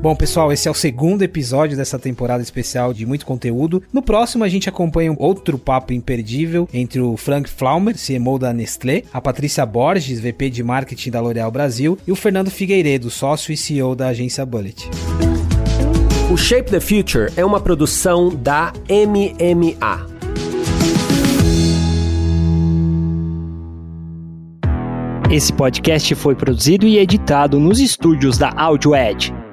Bom, pessoal, esse é o segundo episódio dessa temporada especial de muito conteúdo. No próximo, a gente acompanha um outro papo imperdível entre o Frank Flaumer, CMO da Nestlé, a Patrícia Borges, VP de Marketing da L'Oréal Brasil, e o Fernando Figueiredo, sócio e CEO da agência Bullet. O Shape the Future é uma produção da MMA. Esse podcast foi produzido e editado nos estúdios da Audio Edge